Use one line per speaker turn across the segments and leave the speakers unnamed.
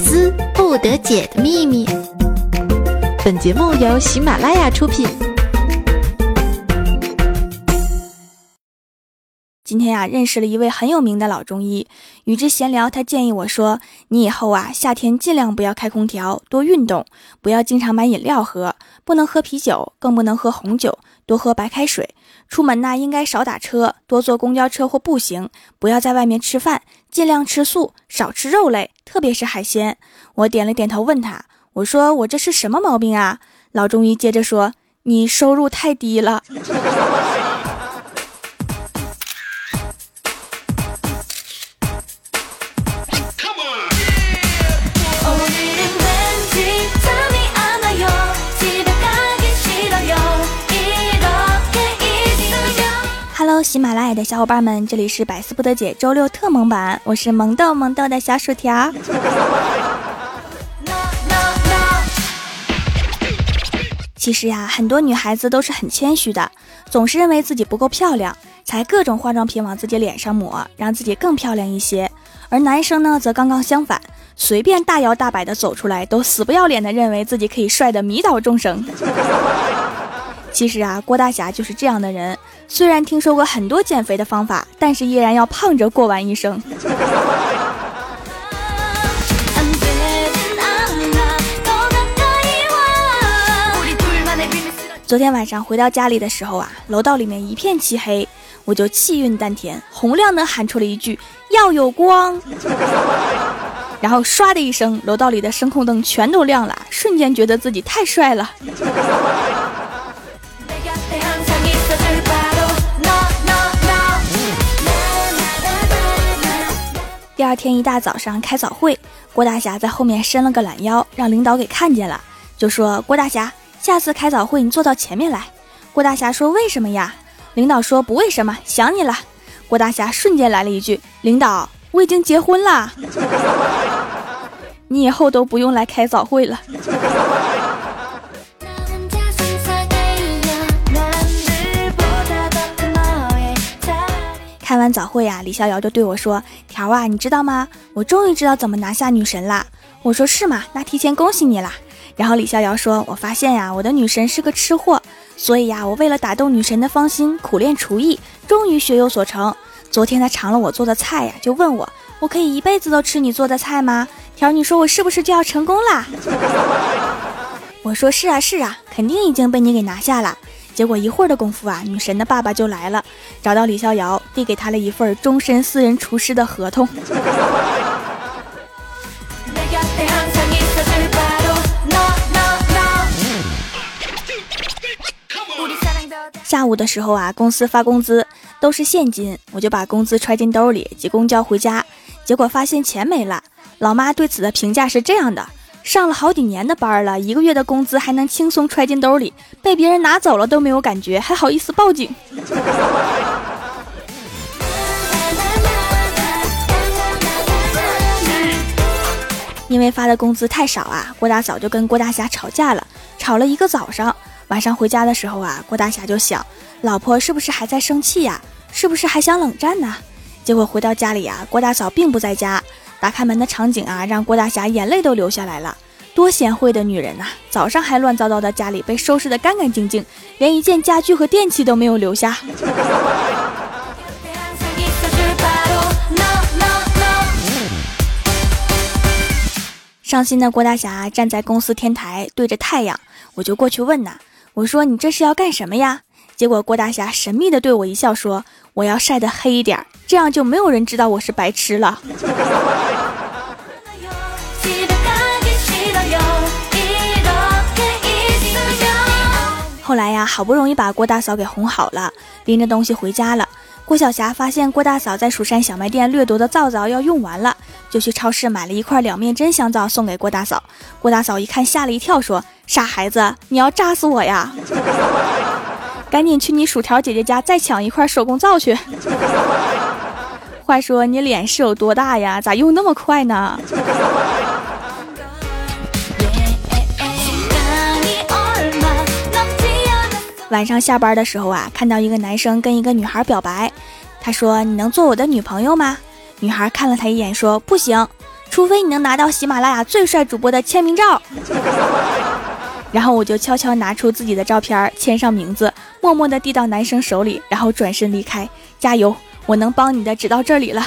思不得解的秘密。本节目由喜马拉雅出品。
今天呀，认识了一位很有名的老中医，与之闲聊，他建议我说：“你以后啊，夏天尽量不要开空调，多运动，不要经常买饮料喝，不能喝啤酒，更不能喝红酒，多喝白开水。出门呢，应该少打车，多坐公交车或步行，不要在外面吃饭，尽量吃素，少吃肉类，特别是海鲜。”我点了点头，问他：“我说我这是什么毛病啊？”老中医接着说：“你收入太低了。”喜马拉雅的小伙伴们，这里是百思不得解周六特萌版，我是萌豆萌豆的小薯条。其实呀，很多女孩子都是很谦虚的，总是认为自己不够漂亮，才各种化妆品往自己脸上抹，让自己更漂亮一些。而男生呢，则刚刚相反，随便大摇大摆的走出来，都死不要脸的认为自己可以帅的迷倒众生。其实啊，郭大侠就是这样的人。虽然听说过很多减肥的方法，但是依然要胖着过完一生。昨天晚上回到家里的时候啊，楼道里面一片漆黑，我就气运丹田，洪亮的喊出了一句“要有光”，然后唰的一声，楼道里的声控灯全都亮了，瞬间觉得自己太帅了。二天一大早上开早会，郭大侠在后面伸了个懒腰，让领导给看见了，就说：“郭大侠，下次开早会你坐到前面来。”郭大侠说：“为什么呀？”领导说：“不为什么，想你了。”郭大侠瞬间来了一句：“领导，我已经结婚了，你以后都不用来开早会了。”开完早会呀，李逍遥就对我说：“条啊，你知道吗？我终于知道怎么拿下女神啦！”我说：“是吗？那提前恭喜你啦！”然后李逍遥说：“我发现呀，我的女神是个吃货，所以呀，我为了打动女神的芳心，苦练厨艺，终于学有所成。昨天她尝了我做的菜呀，就问我：我可以一辈子都吃你做的菜吗？条，你说我是不是就要成功啦？” 我说：“是啊，是啊，肯定已经被你给拿下了。”结果一会儿的功夫啊，女神的爸爸就来了，找到李逍遥，递给他了一份终身私人厨师的合同。下午的时候啊，公司发工资都是现金，我就把工资揣进兜里，挤公交回家，结果发现钱没了。老妈对此的评价是这样的。上了好几年的班了，一个月的工资还能轻松揣进兜里，被别人拿走了都没有感觉，还好意思报警？因为发的工资太少啊，郭大嫂就跟郭大侠吵架了，吵了一个早上。晚上回家的时候啊，郭大侠就想，老婆是不是还在生气呀？是不是还想冷战呢？结果回到家里啊，郭大嫂并不在家。打开门的场景啊，让郭大侠眼泪都流下来了。多贤惠的女人呐！早上还乱糟糟的家里被收拾得干干净净，连一件家具和电器都没有留下。伤心的郭大侠站在公司天台对着太阳，我就过去问呐：“我说你这是要干什么呀？”结果郭大侠神秘的对我一笑说：“我要晒得黑一点，这样就没有人知道我是白痴了。”后来呀，好不容易把郭大嫂给哄好了，拎着东西回家了。郭晓霞发现郭大嫂在蜀山小卖店掠夺的皂皂要用完了，就去超市买了一块两面针香皂送给郭大嫂。郭大嫂一看吓了一跳，说：“傻孩子，你要炸死我呀！赶紧去你薯条姐姐家再抢一块手工皂去。”话说你脸是有多大呀？咋用那么快呢？晚上下班的时候啊，看到一个男生跟一个女孩表白，他说：“你能做我的女朋友吗？”女孩看了他一眼，说：“不行。”除非你能拿到喜马拉雅最帅主播的签名照。然后我就悄悄拿出自己的照片，签上名字，默默地递到男生手里，然后转身离开。加油，我能帮你的只到这里了。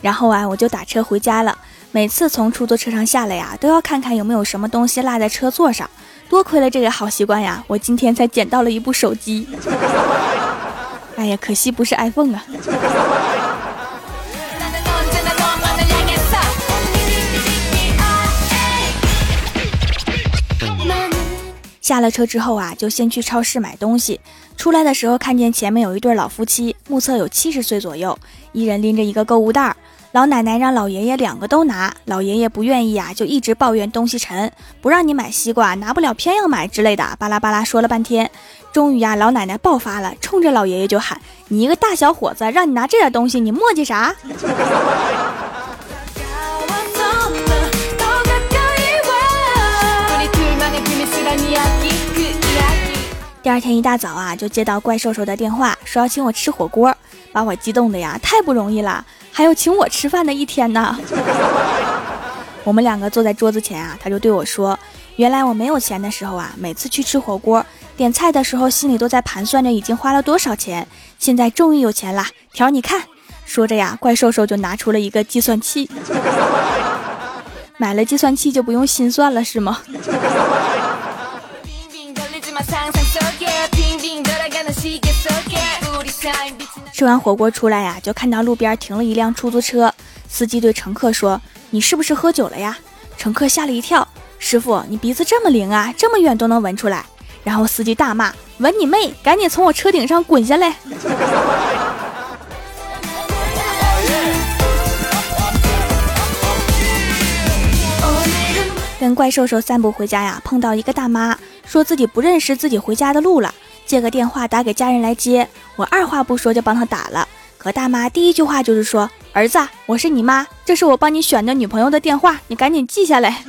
然后啊，我就打车回家了。每次从出租车上下来呀，都要看看有没有什么东西落在车座上。多亏了这个好习惯呀，我今天才捡到了一部手机。哎呀，可惜不是 iPhone 啊。下了车之后啊，就先去超市买东西。出来的时候，看见前面有一对老夫妻，目测有七十岁左右，一人拎着一个购物袋。老奶奶让老爷爷两个都拿，老爷爷不愿意啊，就一直抱怨东西沉，不让你买西瓜，拿不了偏要买之类的，巴拉巴拉说了半天。终于呀，老奶奶爆发了，冲着老爷爷就喊：“你一个大小伙子，让你拿这点东西，你磨叽啥？”第二天一大早啊，就接到怪兽兽的电话，说要请我吃火锅，把我激动的呀，太不容易了。还有请我吃饭的一天呢。我们两个坐在桌子前啊，他就对我说：“原来我没有钱的时候啊，每次去吃火锅点菜的时候，心里都在盘算着已经花了多少钱。现在终于有钱了，条你看。”说着呀，怪兽兽就拿出了一个计算器。买了计算器就不用心算了是吗？吃完火锅出来呀，就看到路边停了一辆出租车。司机对乘客说：“你是不是喝酒了呀？”乘客吓了一跳：“师傅，你鼻子这么灵啊，这么远都能闻出来。”然后司机大骂：“闻你妹！赶紧从我车顶上滚下来！”跟怪兽兽散步回家呀，碰到一个大妈，说自己不认识自己回家的路了。借个电话打给家人来接，我二话不说就帮他打了。可大妈第一句话就是说：“儿子，我是你妈，这是我帮你选的女朋友的电话，你赶紧记下来。”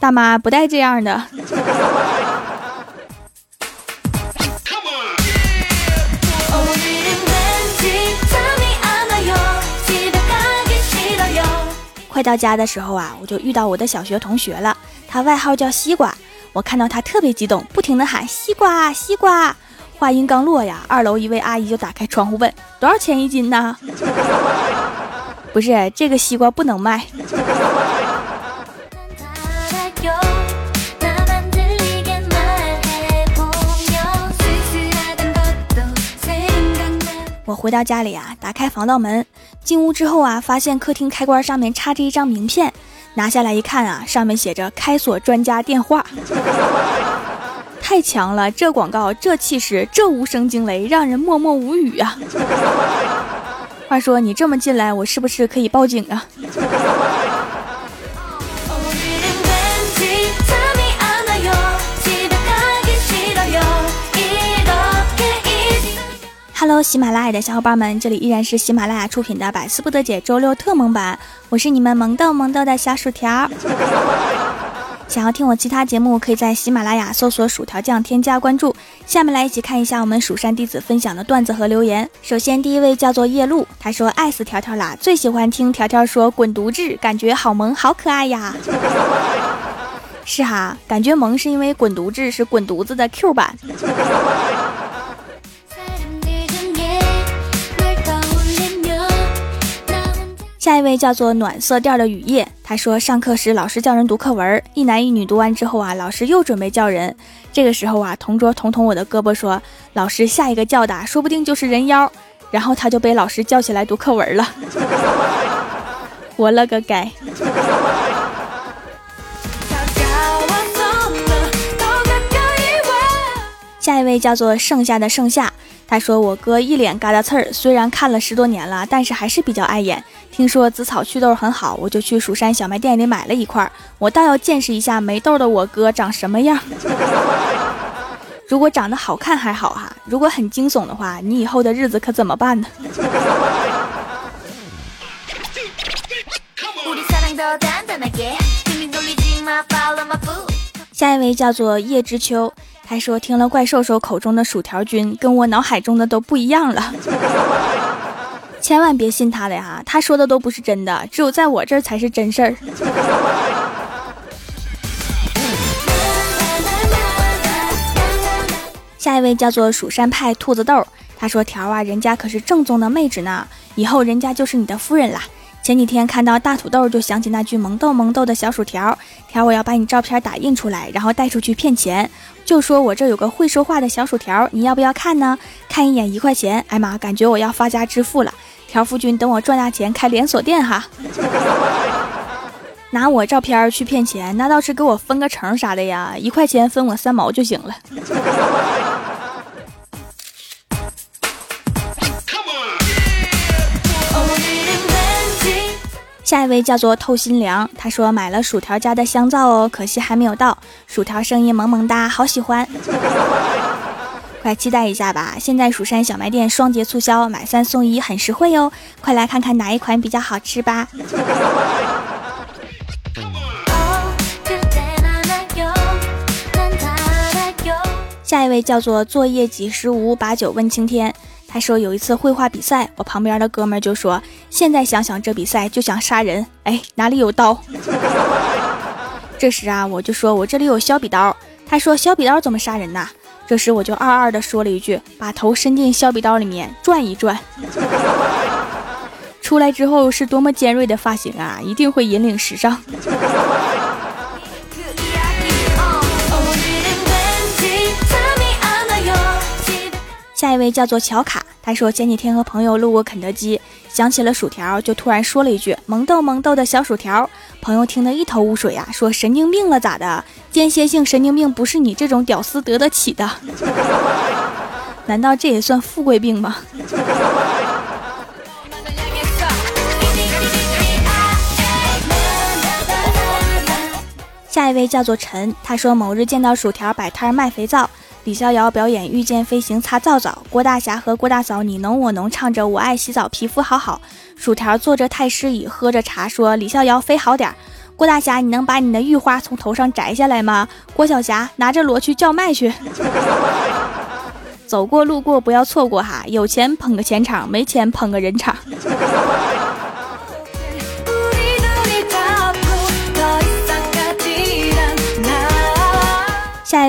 大妈不带这样的。快到家的时候啊，我就遇到我的小学同学了，他外号叫西瓜。我看到他特别激动，不停地喊西瓜西瓜。话音刚落呀，二楼一位阿姨就打开窗户问：“多少钱一斤呢？” 不是这个西瓜不能卖。我回到家里啊，打开防盗门，进屋之后啊，发现客厅开关上面插着一张名片。拿下来一看啊，上面写着“开锁专家电话”，太强了！这广告，这气势，这无声惊雷，让人默默无语啊！话说你这么进来，我是不是可以报警啊 ？Hello，喜马拉雅的小伙伴们，这里依然是喜马拉雅出品的《百思不得解》周六特萌版，我是你们萌豆萌豆的小薯条。想要听我其他节目，可以在喜马拉雅搜索“薯条酱”添加关注。下面来一起看一下我们蜀山弟子分享的段子和留言。首先，第一位叫做叶露，他说爱死条条啦，最喜欢听条条说滚犊子，感觉好萌好可爱呀。是哈，感觉萌是因为滚犊子是滚犊子的 Q 版。下一位叫做暖色调的雨夜，他说上课时老师叫人读课文，一男一女读完之后啊，老师又准备叫人。这个时候啊，同桌捅捅我的胳膊说：“老师下一个叫的说不定就是人妖。”然后他就被老师叫起来读课文了。活了个该！下一位叫做盛夏的盛夏。他说：“我哥一脸疙瘩刺儿，虽然看了十多年了，但是还是比较碍眼。听说紫草祛痘很好，我就去蜀山小卖店里买了一块。我倒要见识一下没痘的我哥长什么样。如果长得好看还好哈，如果很惊悚的话，你以后的日子可怎么办呢？”下一位叫做叶知秋。他说听了怪兽兽口中的薯条君，跟我脑海中的都不一样了。千万别信他的呀，他说的都不是真的，只有在我这儿才是真事儿。下一位叫做蜀山派兔子豆，他说：“条啊，人家可是正宗的妹纸呢，以后人家就是你的夫人啦。”前几天看到大土豆，就想起那句萌豆萌豆的小薯条，条我要把你照片打印出来，然后带出去骗钱，就说我这有个会说话的小薯条，你要不要看呢？看一眼一块钱，哎妈，感觉我要发家致富了。条夫君，等我赚大钱开连锁店哈，拿我照片去骗钱，那倒是给我分个成啥的呀，一块钱分我三毛就行了。下一位叫做透心凉，他说买了薯条家的香皂哦，可惜还没有到。薯条声音萌萌哒，好喜欢。快期待一下吧！现在蜀山小卖店双节促销，买三送一，很实惠哦！快来看看哪一款比较好吃吧。下一位叫做作业几十无，把酒问青天。他说有一次绘画比赛，我旁边的哥们就说：“现在想想这比赛就想杀人。”哎，哪里有刀？这时啊，我就说我这里有削笔刀。他说削笔刀怎么杀人呢？这时我就二二的说了一句：“把头伸进削笔刀里面转一转，出来之后是多么尖锐的发型啊！一定会引领时尚。”下一位叫做乔卡，他说前几天和朋友路过肯德基，想起了薯条，就突然说了一句“萌豆萌豆的小薯条”。朋友听得一头雾水啊，说神经病了咋的？间歇性神经病不是你这种屌丝得得起的？难道这也算富贵病吗？下一位叫做陈，他说某日见到薯条摆摊卖肥皂。李逍遥表演御剑飞行擦皂皂，郭大侠和郭大嫂你侬我侬，唱着我爱洗澡，皮肤好好。薯条坐着太师椅，喝着茶，说李逍遥飞好点。郭大侠，你能把你的玉花从头上摘下来吗？郭小霞拿着锣去叫卖去。走过路过不要错过哈，有钱捧个钱场，没钱捧个人场。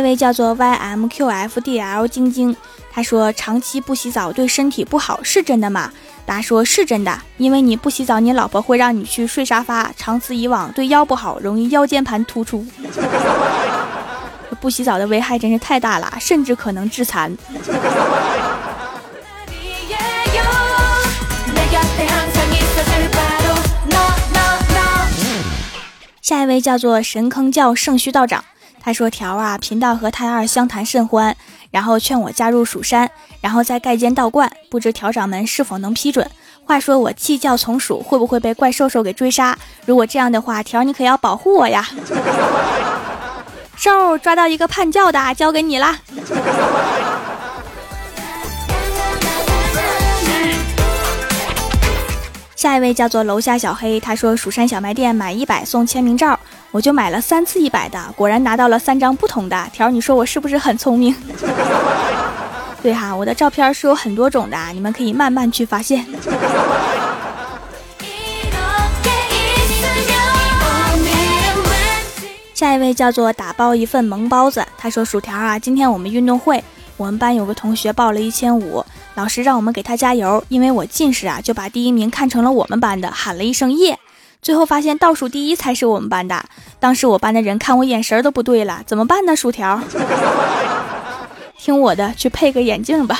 一位叫做 ymqfdl 晶晶，他说长期不洗澡对身体不好，是真的吗？答说是真的，因为你不洗澡，你老婆会让你去睡沙发，长此以往对腰不好，容易腰间盘突出。不洗澡的危害真是太大了，甚至可能致残。下一位叫做神坑教圣虚道长。他说：“条啊，贫道和太二相谈甚欢，然后劝我加入蜀山，然后再盖间道观，不知条掌门是否能批准？话说我弃教从蜀，会不会被怪兽兽给追杀？如果这样的话，条你可要保护我呀！兽抓到一个叛教的，交给你啦。”下一位叫做楼下小黑，他说蜀山小卖店买一百送签名照，我就买了三次一百的，果然拿到了三张不同的条。你说我是不是很聪明？对哈，我的照片是有很多种的，你们可以慢慢去发现。下一位叫做打包一份萌包子，他说薯条啊，今天我们运动会，我们班有个同学报了一千五。老师让我们给他加油，因为我近视啊，就把第一名看成了我们班的，喊了一声耶。最后发现倒数第一才是我们班的。当时我班的人看我眼神都不对了，怎么办呢？薯条，听我的，去配个眼镜吧。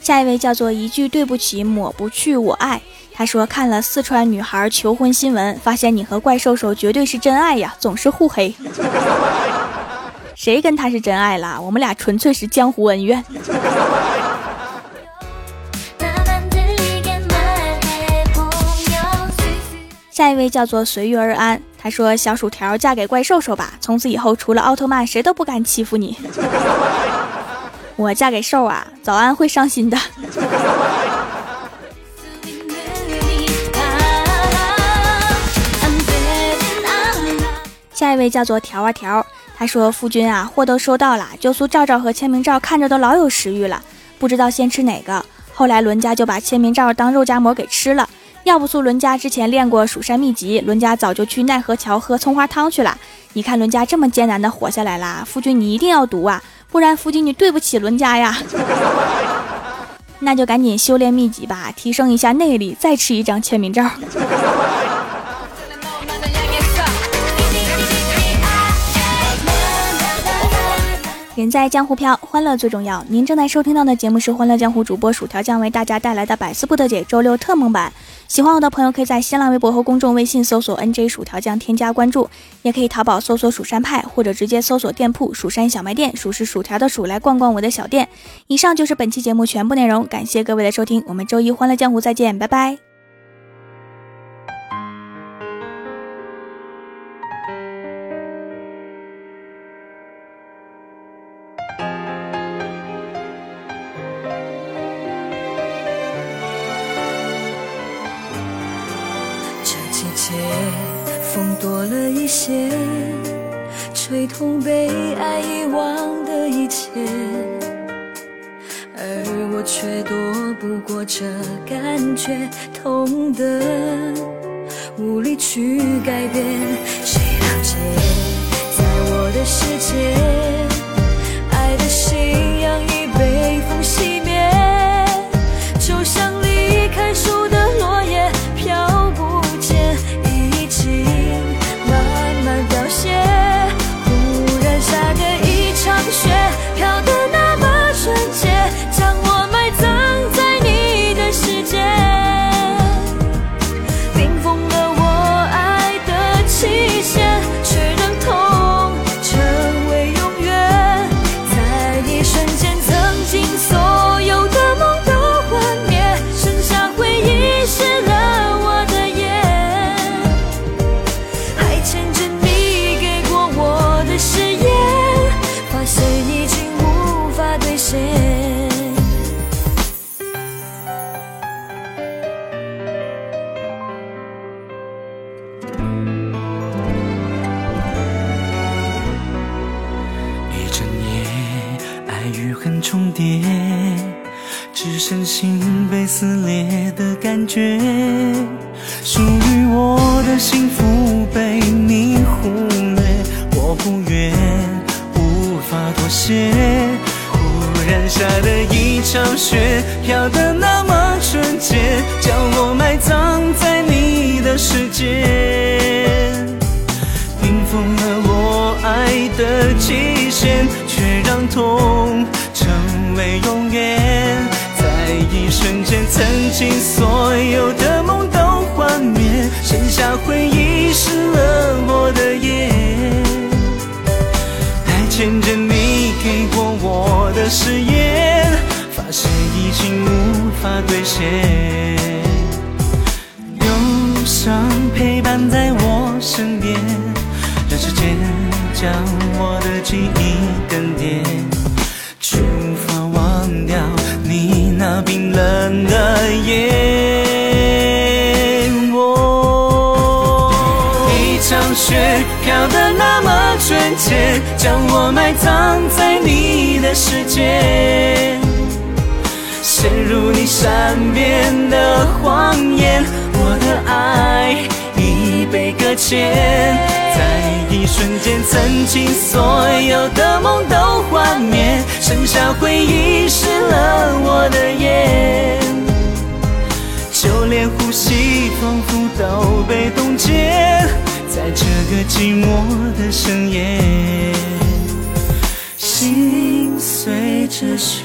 下一位叫做一句对不起抹不去我爱。他说看了四川女孩求婚新闻，发现你和怪兽兽绝对是真爱呀，总是互黑。谁跟他是真爱啦？我们俩纯粹是江湖恩怨。下一位叫做随遇而安，他说：“小薯条嫁给怪兽兽吧，从此以后除了奥特曼，谁都不敢欺负你。我嫁给兽啊，早安会伤心的。”下一位叫做条啊条。他说：“夫君啊，货都收到了，就酥照照和签名照看着都老有食欲了，不知道先吃哪个。后来伦家就把签名照当肉夹馍给吃了。要不素伦家之前练过蜀山秘籍，伦家早就去奈何桥喝葱花汤去了。你看伦家这么艰难的活下来啦，夫君你一定要读啊，不然夫君你对不起伦家呀。那就赶紧修炼秘籍吧，提升一下内力，再吃一张签名照。”人在江湖飘，欢乐最重要。您正在收听到的节目是《欢乐江湖》主播薯条酱为大家带来的百思不得解周六特蒙版。喜欢我的朋友可以在新浪微博和公众微信搜索 “nj 薯条酱”添加关注，也可以淘宝搜索“蜀山派”或者直接搜索店铺“蜀山小卖店”，数是薯条的薯，来逛逛我的小店。以上就是本期节目全部内容，感谢各位的收听，我们周一《欢乐江湖》再见，拜拜。
多了一些，吹痛被爱遗忘的一切，而我却躲不过这感觉，痛的无力去改变。谁了解，在我的世界，藏在你的世界，冰封了我爱的期限，却让痛成
为永远。在一瞬间，曾经所有的梦都幻
灭，剩下回忆湿了我的眼。还
牵着你给过我的誓言，发现已经无法兑现。常陪伴在我身边，让时间将我的记忆更迭，却无法忘掉你那冰冷的眼。一场雪飘得那么纯洁，将我埋葬在你的世界。陷入你善变的谎言，我的爱已被搁浅，在一瞬间，曾经所有的梦都幻灭，剩下回忆湿了我的眼，就连呼吸仿佛都被冻结，在这个寂寞的深夜，心随着雪。